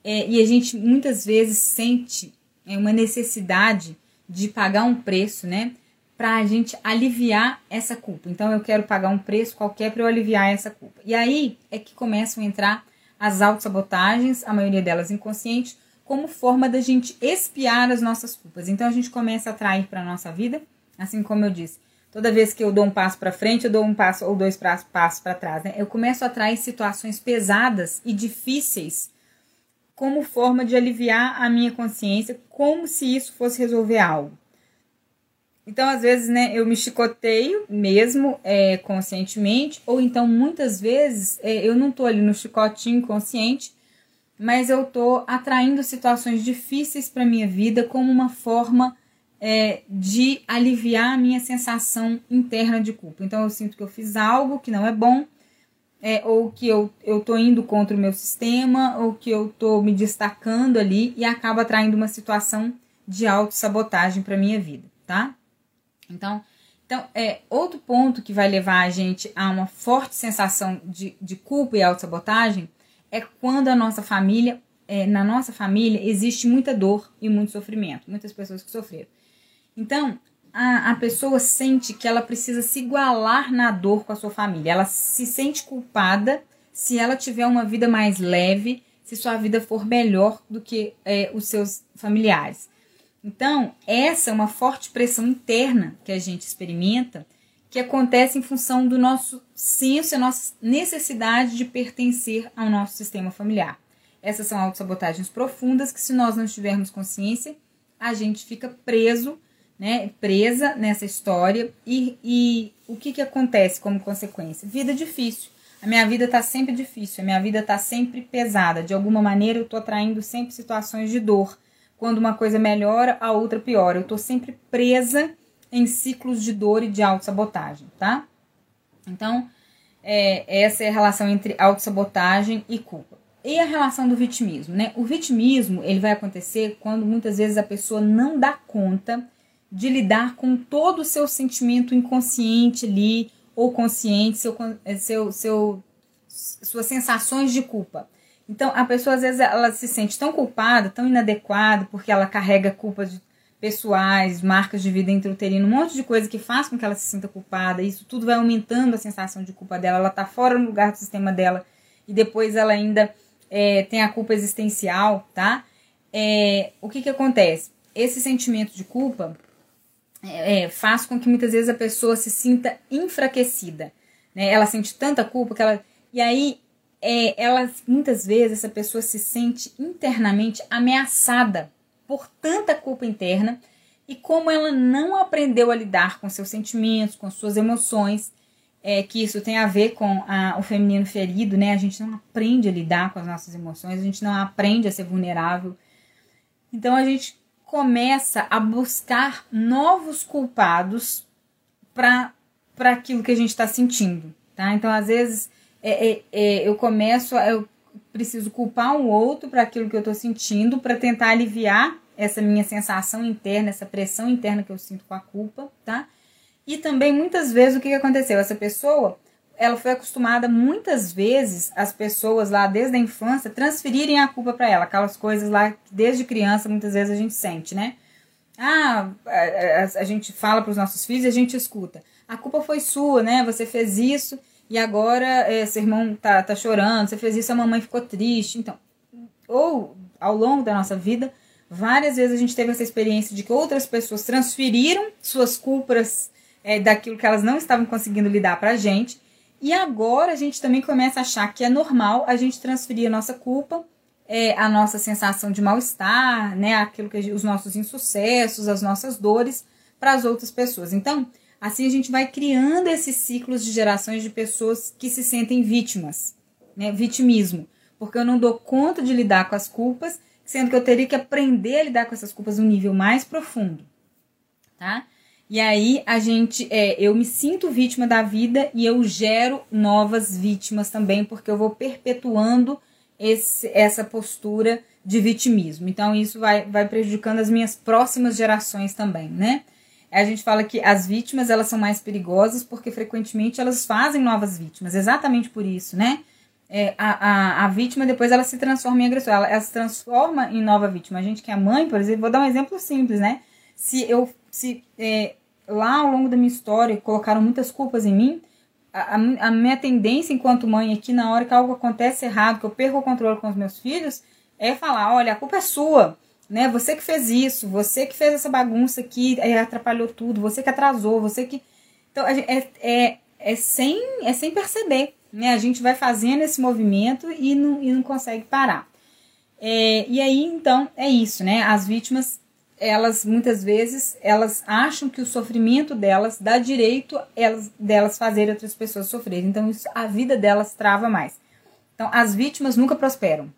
é, e a gente muitas vezes sente é, uma necessidade de pagar um preço, né? para a gente aliviar essa culpa. Então eu quero pagar um preço qualquer para eu aliviar essa culpa. E aí é que começam a entrar as autossabotagens, a maioria delas inconscientes, como forma da gente espiar as nossas culpas. Então a gente começa a atrair para a nossa vida, assim como eu disse, toda vez que eu dou um passo para frente, eu dou um passo ou dois passos para trás, né? Eu começo a atrair situações pesadas e difíceis como forma de aliviar a minha consciência, como se isso fosse resolver algo. Então, às vezes, né, eu me chicoteio mesmo é, conscientemente, ou então muitas vezes é, eu não tô ali no chicotinho consciente, mas eu tô atraindo situações difíceis para minha vida como uma forma é, de aliviar a minha sensação interna de culpa. Então, eu sinto que eu fiz algo que não é bom, é, ou que eu, eu tô indo contra o meu sistema, ou que eu tô me destacando ali e acaba atraindo uma situação de autossabotagem para minha vida, tá? Então, então, é outro ponto que vai levar a gente a uma forte sensação de, de culpa e autossabotagem é quando a nossa família, é, na nossa família, existe muita dor e muito sofrimento, muitas pessoas que sofreram. Então, a, a pessoa sente que ela precisa se igualar na dor com a sua família. Ela se sente culpada se ela tiver uma vida mais leve, se sua vida for melhor do que é, os seus familiares. Então, essa é uma forte pressão interna que a gente experimenta, que acontece em função do nosso senso e nossa necessidade de pertencer ao nosso sistema familiar. Essas são autossabotagens profundas que, se nós não tivermos consciência, a gente fica preso, né, presa nessa história. E, e o que, que acontece como consequência? Vida difícil. A minha vida está sempre difícil, a minha vida está sempre pesada. De alguma maneira, eu estou atraindo sempre situações de dor quando uma coisa melhora, a outra piora. Eu tô sempre presa em ciclos de dor e de autossabotagem, tá? Então, é, essa é a relação entre autossabotagem e culpa. E a relação do vitimismo, né? O vitimismo, ele vai acontecer quando muitas vezes a pessoa não dá conta de lidar com todo o seu sentimento inconsciente ali, ou consciente, seu, seu, seu, suas sensações de culpa. Então, a pessoa às vezes ela se sente tão culpada, tão inadequada, porque ela carrega culpas pessoais, marcas de vida intrauterina, um monte de coisa que faz com que ela se sinta culpada. Isso tudo vai aumentando a sensação de culpa dela. Ela tá fora do lugar do sistema dela e depois ela ainda é, tem a culpa existencial, tá? É, o que que acontece? Esse sentimento de culpa é, faz com que muitas vezes a pessoa se sinta enfraquecida, né? Ela sente tanta culpa que ela e aí é, ela muitas vezes essa pessoa se sente internamente ameaçada por tanta culpa interna e como ela não aprendeu a lidar com seus sentimentos, com suas emoções, é, que isso tem a ver com a, o feminino ferido, né? A gente não aprende a lidar com as nossas emoções, a gente não aprende a ser vulnerável. Então a gente começa a buscar novos culpados para aquilo que a gente está sentindo, tá? Então às vezes é, é, é, eu começo, eu preciso culpar um outro para aquilo que eu estou sentindo, para tentar aliviar essa minha sensação interna, essa pressão interna que eu sinto com a culpa, tá? E também muitas vezes o que aconteceu? Essa pessoa, ela foi acostumada muitas vezes as pessoas lá desde a infância transferirem a culpa para ela, aquelas coisas lá que desde criança muitas vezes a gente sente, né? Ah, a, a, a gente fala para os nossos filhos e a gente escuta. A culpa foi sua, né? Você fez isso e agora é, seu irmão tá, tá chorando, você fez isso, a mamãe ficou triste. Então, ou ao longo da nossa vida, várias vezes a gente teve essa experiência de que outras pessoas transferiram suas culpas é, daquilo que elas não estavam conseguindo lidar para a gente. E agora a gente também começa a achar que é normal a gente transferir a nossa culpa, é, a nossa sensação de mal-estar, né, aquilo que os nossos insucessos, as nossas dores para as outras pessoas. Então, assim a gente vai criando esses ciclos de gerações de pessoas que se sentem vítimas, né, vitimismo, porque eu não dou conta de lidar com as culpas, sendo que eu teria que aprender a lidar com essas culpas num nível mais profundo, tá? E aí a gente, é, eu me sinto vítima da vida e eu gero novas vítimas também, porque eu vou perpetuando esse, essa postura de vitimismo. Então isso vai, vai prejudicando as minhas próximas gerações também, né? A gente fala que as vítimas elas são mais perigosas porque frequentemente elas fazem novas vítimas, exatamente por isso, né? É, a, a, a vítima depois ela se transforma em agressor, ela, ela se transforma em nova vítima. A gente que é mãe, por exemplo, vou dar um exemplo simples, né? Se eu se é, lá ao longo da minha história colocaram muitas culpas em mim, a, a, minha tendência enquanto mãe aqui, na hora que algo acontece errado, que eu perco o controle com os meus filhos, é falar: olha, a culpa é sua, né? Você que fez isso, você que fez essa bagunça aqui, é, atrapalhou tudo, você que atrasou, você que. Então, é, é, é, sem, é sem perceber, né? A gente vai fazendo esse movimento e não, e não consegue parar. É, e aí, então, é isso, né? As vítimas elas muitas vezes elas acham que o sofrimento delas dá direito elas, delas fazerem outras pessoas sofrerem. Então isso, a vida delas trava mais. Então as vítimas nunca prosperam.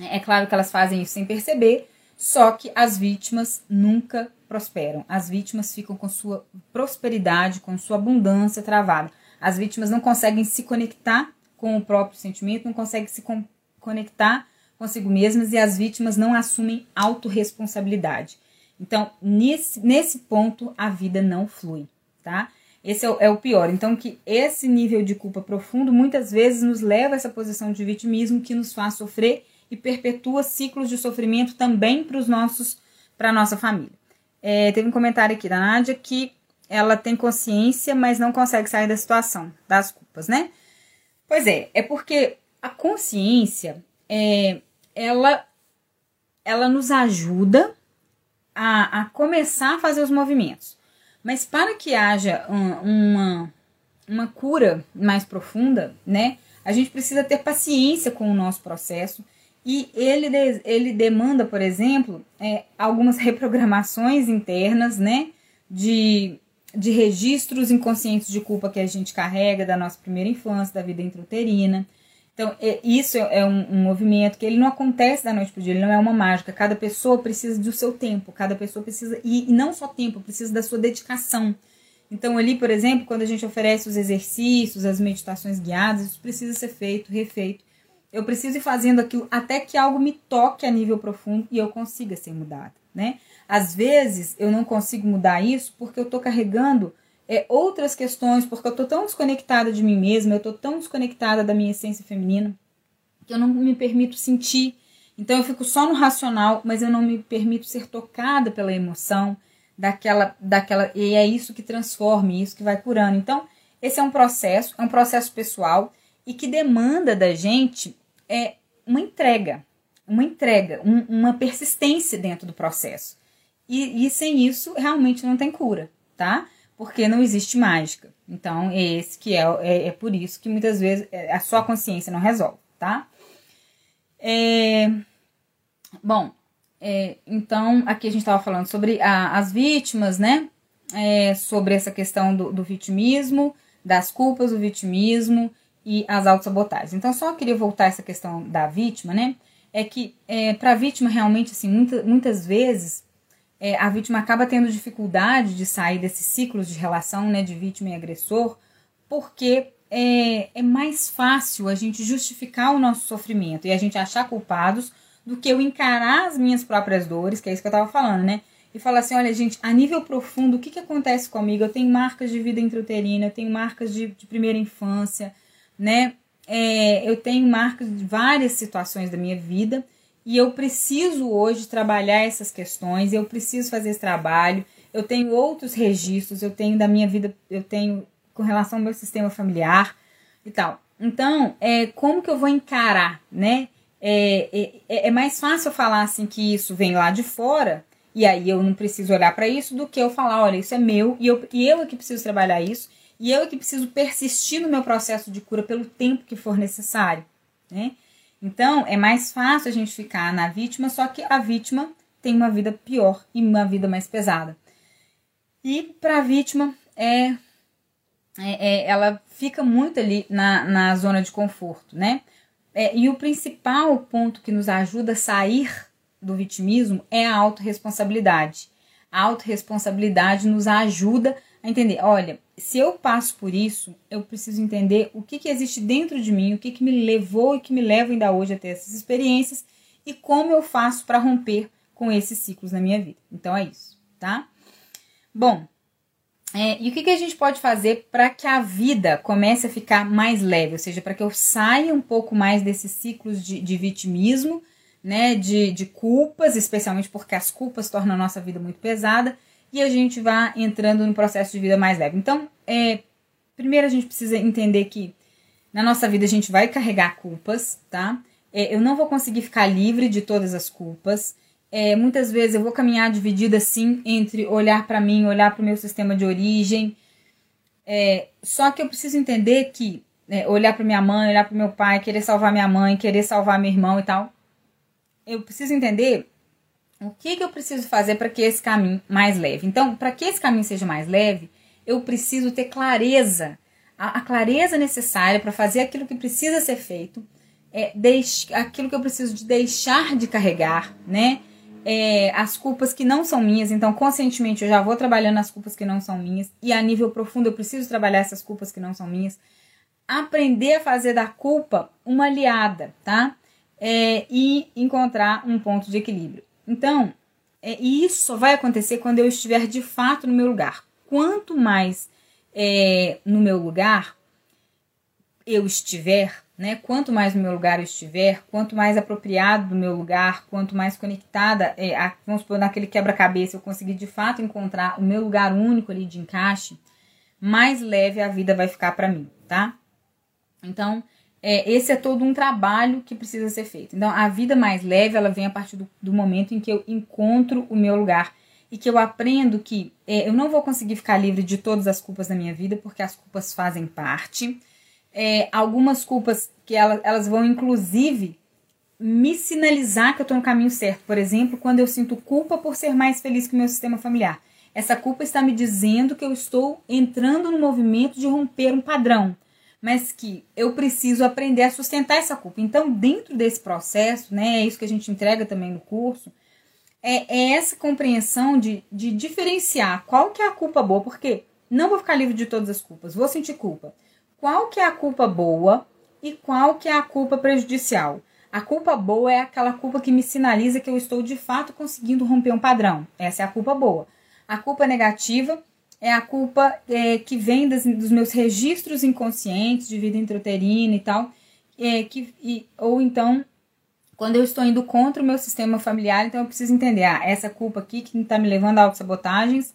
É claro que elas fazem isso sem perceber, só que as vítimas nunca prosperam. As vítimas ficam com sua prosperidade, com sua abundância travada. As vítimas não conseguem se conectar com o próprio sentimento, não conseguem se conectar consigo mesmas e as vítimas não assumem autorresponsabilidade. Então, nesse, nesse ponto, a vida não flui, tá? Esse é o, é o, pior. Então, que esse nível de culpa profundo muitas vezes nos leva a essa posição de vitimismo que nos faz sofrer e perpetua ciclos de sofrimento também para os nossos, para a nossa família. É, teve um comentário aqui da Nádia que ela tem consciência, mas não consegue sair da situação, das culpas, né? Pois é, é porque a consciência é, ela, ela nos ajuda a, a começar a fazer os movimentos. Mas para que haja um, uma, uma cura mais profunda, né? A gente precisa ter paciência com o nosso processo e ele, ele demanda, por exemplo, é, algumas reprogramações internas, né? De, de registros inconscientes de culpa que a gente carrega da nossa primeira infância, da vida intrauterina. Então, é, isso é um, um, movimento que ele não acontece da noite para o dia, ele não é uma mágica. Cada pessoa precisa do seu tempo, cada pessoa precisa, e, e não só tempo, precisa da sua dedicação. Então, ali, por exemplo, quando a gente oferece os exercícios, as meditações guiadas, isso precisa ser feito, refeito. Eu preciso ir fazendo aquilo até que algo me toque a nível profundo e eu consiga ser mudada, né? Às vezes eu não consigo mudar isso porque eu estou carregando é, outras questões, porque eu tô tão desconectada de mim mesma, eu tô tão desconectada da minha essência feminina, que eu não me permito sentir. Então eu fico só no racional, mas eu não me permito ser tocada pela emoção daquela daquela e é isso que transforma, isso que vai curando. Então, esse é um processo, é um processo pessoal e que demanda da gente é uma entrega, uma entrega, um, uma persistência dentro do processo. E, e sem isso, realmente não tem cura, tá? Porque não existe mágica. Então, é esse que é, é, é por isso que muitas vezes é, a sua consciência não resolve, tá? É, bom, é, então aqui a gente estava falando sobre a, as vítimas, né? É, sobre essa questão do, do vitimismo, das culpas, o vitimismo e as autossabotagens. Então, só queria voltar a essa questão da vítima, né? É que para a vítima, realmente, assim, muita, muitas vezes é, a vítima acaba tendo dificuldade de sair desses ciclos de relação, né, de vítima e agressor, porque é, é mais fácil a gente justificar o nosso sofrimento e a gente achar culpados do que eu encarar as minhas próprias dores, que é isso que eu estava falando, né? E falar assim, olha, gente, a nível profundo, o que, que acontece comigo? Eu tenho marcas de vida intrauterina, eu tenho marcas de, de primeira infância, né? É, eu tenho marcas de várias situações da minha vida e eu preciso hoje trabalhar essas questões, eu preciso fazer esse trabalho. Eu tenho outros registros, eu tenho da minha vida, eu tenho com relação ao meu sistema familiar e tal. Então, é, como que eu vou encarar, né? É, é, é, é mais fácil falar assim que isso vem lá de fora e aí eu não preciso olhar para isso do que eu falar, olha, isso é meu e eu, e eu é que preciso trabalhar isso e eu é que preciso persistir no meu processo de cura pelo tempo que for necessário, né? Então, é mais fácil a gente ficar na vítima, só que a vítima tem uma vida pior e uma vida mais pesada. E para a vítima, é, é, é, ela fica muito ali na, na zona de conforto, né? É, e o principal ponto que nos ajuda a sair do vitimismo é a autorresponsabilidade. A autorresponsabilidade nos ajuda a entender, olha, se eu passo por isso, eu preciso entender o que, que existe dentro de mim, o que, que me levou e que me leva ainda hoje a ter essas experiências e como eu faço para romper com esses ciclos na minha vida. Então é isso, tá? Bom, é, e o que, que a gente pode fazer para que a vida comece a ficar mais leve, ou seja, para que eu saia um pouco mais desses ciclos de, de vitimismo, né, de, de culpas, especialmente porque as culpas tornam a nossa vida muito pesada, e a gente vá entrando no processo de vida mais leve. Então, é, primeiro a gente precisa entender que na nossa vida a gente vai carregar culpas, tá? É, eu não vou conseguir ficar livre de todas as culpas. É, muitas vezes eu vou caminhar dividida assim entre olhar para mim, olhar para o meu sistema de origem. É, só que eu preciso entender que é, olhar para minha mãe, olhar para meu pai, querer salvar minha mãe, querer salvar meu irmão e tal. Eu preciso entender o que, que eu preciso fazer para que esse caminho mais leve. Então, para que esse caminho seja mais leve, eu preciso ter clareza, a, a clareza necessária para fazer aquilo que precisa ser feito, é, aquilo que eu preciso de deixar de carregar, né? é, as culpas que não são minhas, então conscientemente eu já vou trabalhando as culpas que não são minhas, e a nível profundo eu preciso trabalhar essas culpas que não são minhas. Aprender a fazer da culpa uma aliada, tá? É, e encontrar um ponto de equilíbrio. Então, é, e isso só vai acontecer quando eu estiver de fato no meu lugar. Quanto mais é, no meu lugar eu estiver, né? Quanto mais no meu lugar eu estiver, quanto mais apropriado do meu lugar, quanto mais conectada, é, a, vamos supor, naquele quebra-cabeça eu conseguir de fato encontrar o meu lugar único ali de encaixe, mais leve a vida vai ficar para mim, tá? Então, é, esse é todo um trabalho que precisa ser feito. Então, a vida mais leve, ela vem a partir do, do momento em que eu encontro o meu lugar e que eu aprendo que é, eu não vou conseguir ficar livre de todas as culpas da minha vida, porque as culpas fazem parte é, algumas culpas que elas, vão, inclusive, me sinalizar que eu estou no caminho certo. Por exemplo, quando eu sinto culpa por ser mais feliz que o meu sistema familiar. Essa culpa está me dizendo que eu estou entrando no movimento de romper um padrão, mas que eu preciso aprender a sustentar essa culpa. Então, dentro desse processo, né, é isso que a gente entrega também no curso, é, é essa compreensão de, de diferenciar qual que é a culpa boa, porque não vou ficar livre de todas as culpas, vou sentir culpa qual que é a culpa boa e qual que é a culpa prejudicial. A culpa boa é aquela culpa que me sinaliza que eu estou de fato conseguindo romper um padrão. Essa é a culpa boa. A culpa negativa é a culpa é, que vem das, dos meus registros inconscientes de vida intrauterina e tal, é, que, e, ou então quando eu estou indo contra o meu sistema familiar, então eu preciso entender, ah, essa culpa aqui que está me levando a autossabotagens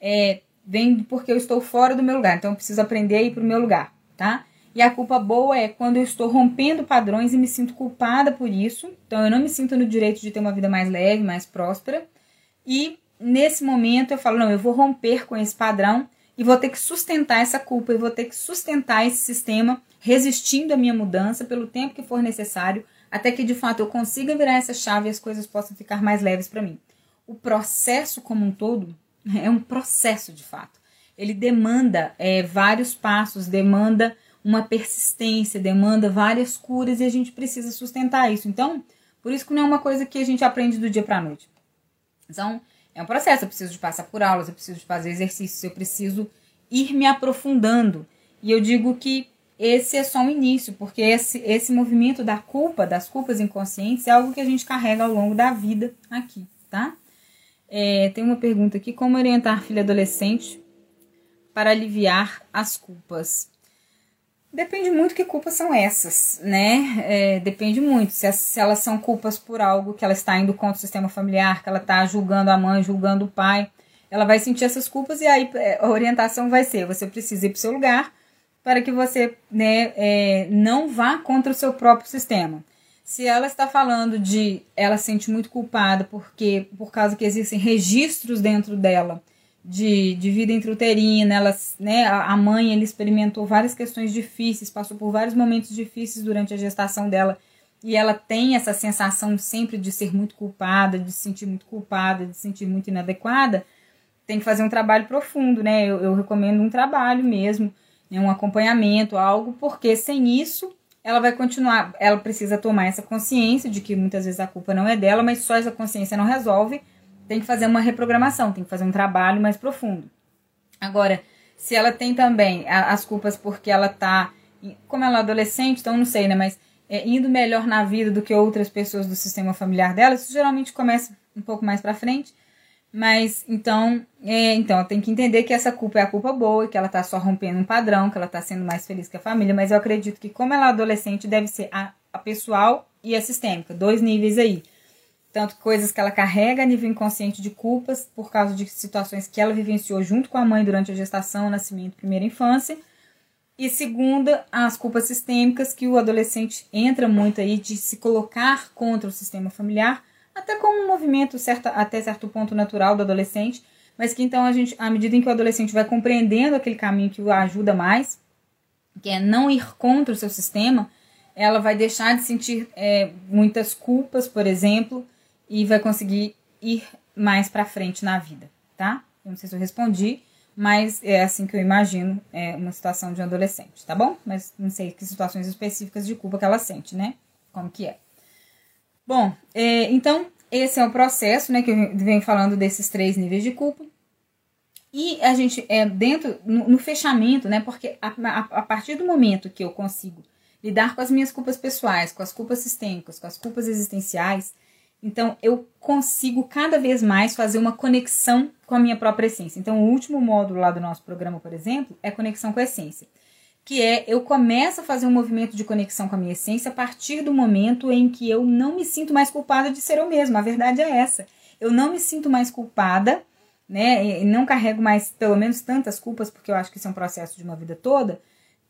é, vem porque eu estou fora do meu lugar, então eu preciso aprender a ir para o meu lugar tá? E a culpa boa é quando eu estou rompendo padrões e me sinto culpada por isso. Então eu não me sinto no direito de ter uma vida mais leve, mais próspera. E nesse momento eu falo, não, eu vou romper com esse padrão e vou ter que sustentar essa culpa e vou ter que sustentar esse sistema resistindo à minha mudança pelo tempo que for necessário, até que de fato eu consiga virar essa chave e as coisas possam ficar mais leves para mim. O processo como um todo é um processo de fato ele demanda é, vários passos, demanda uma persistência, demanda várias curas e a gente precisa sustentar isso. Então, por isso que não é uma coisa que a gente aprende do dia para a noite. Então, é um processo. Eu preciso de passar por aulas, eu preciso de fazer exercícios, eu preciso ir me aprofundando. E eu digo que esse é só um início, porque esse, esse movimento da culpa, das culpas inconscientes, é algo que a gente carrega ao longo da vida aqui, tá? É, tem uma pergunta aqui: como orientar filho adolescente para aliviar as culpas? Depende muito que culpas são essas, né? É, depende muito. Se, se, elas são culpas por algo que ela está indo contra o sistema familiar, que ela está julgando a mãe, julgando o pai, ela vai sentir essas culpas e aí é, a orientação vai ser: você precisa ir para o seu lugar para que você né, é, não vá contra o seu próprio sistema. Se ela está falando de ela se sente muito culpada porque por causa que existem registros dentro dela de, de vida intrauterina, ela, né, a mãe ele experimentou várias questões difíceis, passou por vários momentos difíceis durante a gestação dela, e ela tem essa sensação sempre de ser muito culpada, de se sentir muito culpada, de se sentir muito inadequada, tem que fazer um trabalho profundo, né? Eu, eu recomendo um trabalho mesmo, né, um acompanhamento, algo, porque sem isso ela vai continuar, ela precisa tomar essa consciência de que muitas vezes a culpa não é dela, mas só essa consciência não resolve tem que fazer uma reprogramação, tem que fazer um trabalho mais profundo. Agora, se ela tem também as culpas porque ela tá, como ela é adolescente, então não sei, né, mas é, indo melhor na vida do que outras pessoas do sistema familiar dela, isso geralmente começa um pouco mais para frente. Mas então, é, então tem que entender que essa culpa é a culpa boa, e que ela tá só rompendo um padrão, que ela tá sendo mais feliz que a família, mas eu acredito que como ela é adolescente, deve ser a, a pessoal e a sistêmica, dois níveis aí tanto coisas que ela carrega a nível inconsciente de culpas por causa de situações que ela vivenciou junto com a mãe durante a gestação, nascimento, primeira infância. E segunda, as culpas sistêmicas que o adolescente entra muito aí de se colocar contra o sistema familiar, até como um movimento certo, até certo ponto natural do adolescente, mas que então a gente, à medida em que o adolescente vai compreendendo aquele caminho que o ajuda mais, que é não ir contra o seu sistema, ela vai deixar de sentir é, muitas culpas, por exemplo, e vai conseguir ir mais para frente na vida, tá? Eu não sei se eu respondi, mas é assim que eu imagino é uma situação de um adolescente, tá bom? Mas não sei que situações específicas de culpa que ela sente, né? Como que é. Bom, é, então esse é o processo, né, que eu venho falando desses três níveis de culpa. E a gente é dentro, no, no fechamento, né, porque a, a, a partir do momento que eu consigo lidar com as minhas culpas pessoais, com as culpas sistêmicas, com as culpas existenciais, então, eu consigo cada vez mais fazer uma conexão com a minha própria essência. Então, o último módulo lá do nosso programa, por exemplo, é conexão com a essência. Que é eu começo a fazer um movimento de conexão com a minha essência a partir do momento em que eu não me sinto mais culpada de ser eu mesma. A verdade é essa. Eu não me sinto mais culpada, né? E não carrego mais, pelo menos, tantas culpas, porque eu acho que isso é um processo de uma vida toda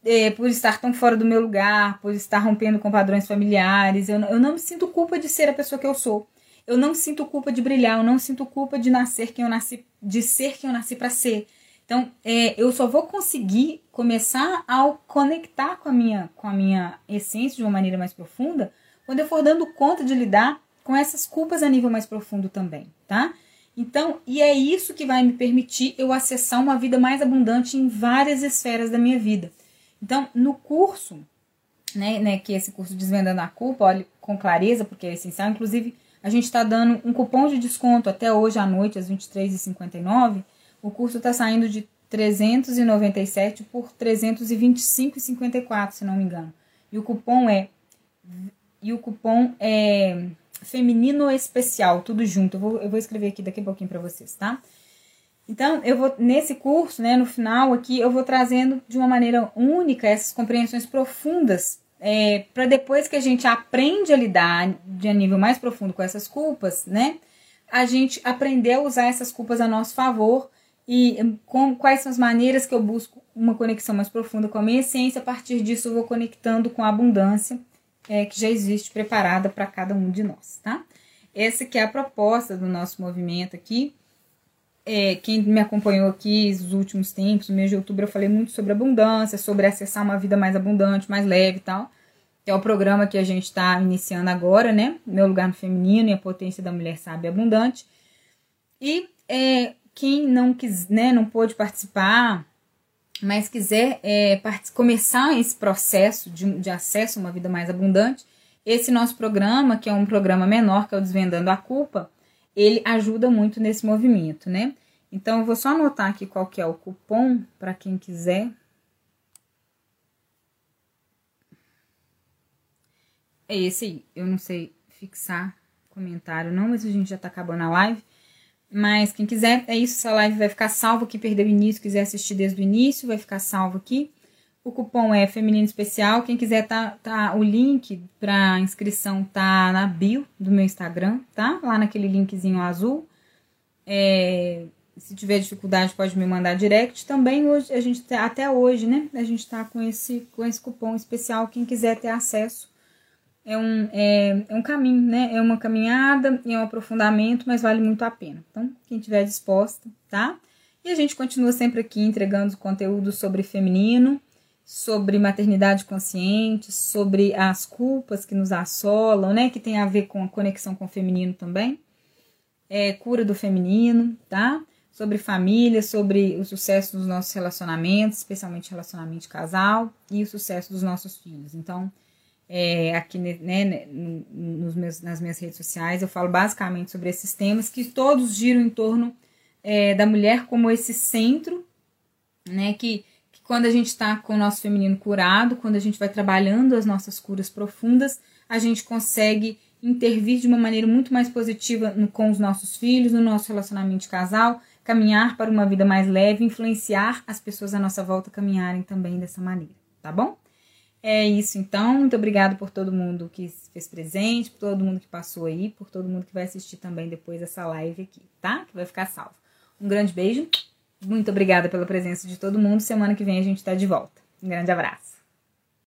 é, por estar tão fora do meu lugar, por estar rompendo com padrões familiares. Eu, eu não me sinto culpa de ser a pessoa que eu sou. Eu não sinto culpa de brilhar, eu não sinto culpa de nascer quem eu nasci, de ser quem eu nasci para ser. Então, é, eu só vou conseguir começar a conectar com a minha com a minha essência de uma maneira mais profunda quando eu for dando conta de lidar com essas culpas a nível mais profundo também, tá? Então, e é isso que vai me permitir eu acessar uma vida mais abundante em várias esferas da minha vida. Então, no curso, né, né, que esse curso Desvendando a Culpa, olhe com clareza, porque é essencial. Inclusive, a gente está dando um cupom de desconto até hoje à noite, às 23h59. O curso está saindo de 397 por 325,54, se não me engano. E o cupom é e o cupom é feminino especial, tudo junto. Eu vou, eu vou escrever aqui daqui a pouquinho para vocês, tá? Então, eu vou nesse curso, né, no final aqui, eu vou trazendo de uma maneira única essas compreensões profundas, é, para depois que a gente aprende a lidar de a nível mais profundo com essas culpas, né, a gente aprender a usar essas culpas a nosso favor e com quais são as maneiras que eu busco uma conexão mais profunda com a minha essência. A partir disso, eu vou conectando com a abundância é, que já existe preparada para cada um de nós, tá? Essa que é a proposta do nosso movimento aqui é, quem me acompanhou aqui nos últimos tempos, no mês de outubro, eu falei muito sobre abundância, sobre acessar uma vida mais abundante, mais leve e tal. Que é o programa que a gente está iniciando agora, né? Meu lugar no feminino e a potência da mulher sábia abundante. E é, quem não quis, né, não pôde participar, mas quiser é, começar esse processo de, de acesso a uma vida mais abundante, esse nosso programa, que é um programa menor, que é o Desvendando a Culpa, ele ajuda muito nesse movimento, né? Então, eu vou só anotar aqui qual que é o cupom para quem quiser. É esse aí. Eu não sei fixar comentário não, mas a gente já tá acabando a live. Mas quem quiser, é isso. Essa live vai ficar salva. Quem perdeu o início, quiser assistir desde o início, vai ficar salvo aqui. O cupom é Feminino Especial. Quem quiser, tá, tá o link para inscrição tá na bio do meu Instagram, tá? Lá naquele linkzinho azul. É, se tiver dificuldade, pode me mandar direct. Também hoje, a gente tá, até hoje, né? A gente tá com esse, com esse cupom especial. Quem quiser ter acesso é um, é, é um caminho, né? É uma caminhada e é um aprofundamento, mas vale muito a pena. Então, quem tiver disposta, tá? E a gente continua sempre aqui entregando conteúdo sobre feminino, sobre maternidade consciente, sobre as culpas que nos assolam, né? Que tem a ver com a conexão com o feminino também. É, cura do feminino, tá? Sobre família, sobre o sucesso dos nossos relacionamentos, especialmente relacionamento de casal, e o sucesso dos nossos filhos. Então, é, aqui né, né nos meus, nas minhas redes sociais. Eu falo basicamente sobre esses temas que todos giram em torno é, da mulher como esse centro, né? Que quando a gente está com o nosso feminino curado, quando a gente vai trabalhando as nossas curas profundas, a gente consegue intervir de uma maneira muito mais positiva no, com os nossos filhos, no nosso relacionamento de casal, caminhar para uma vida mais leve, influenciar as pessoas à nossa volta a caminharem também dessa maneira, tá bom? É isso então. Muito obrigado por todo mundo que fez presente, por todo mundo que passou aí, por todo mundo que vai assistir também depois dessa live aqui, tá? Que vai ficar salvo. Um grande beijo. Muito obrigada pela presença de todo mundo. Semana que vem a gente tá de volta. Um grande abraço.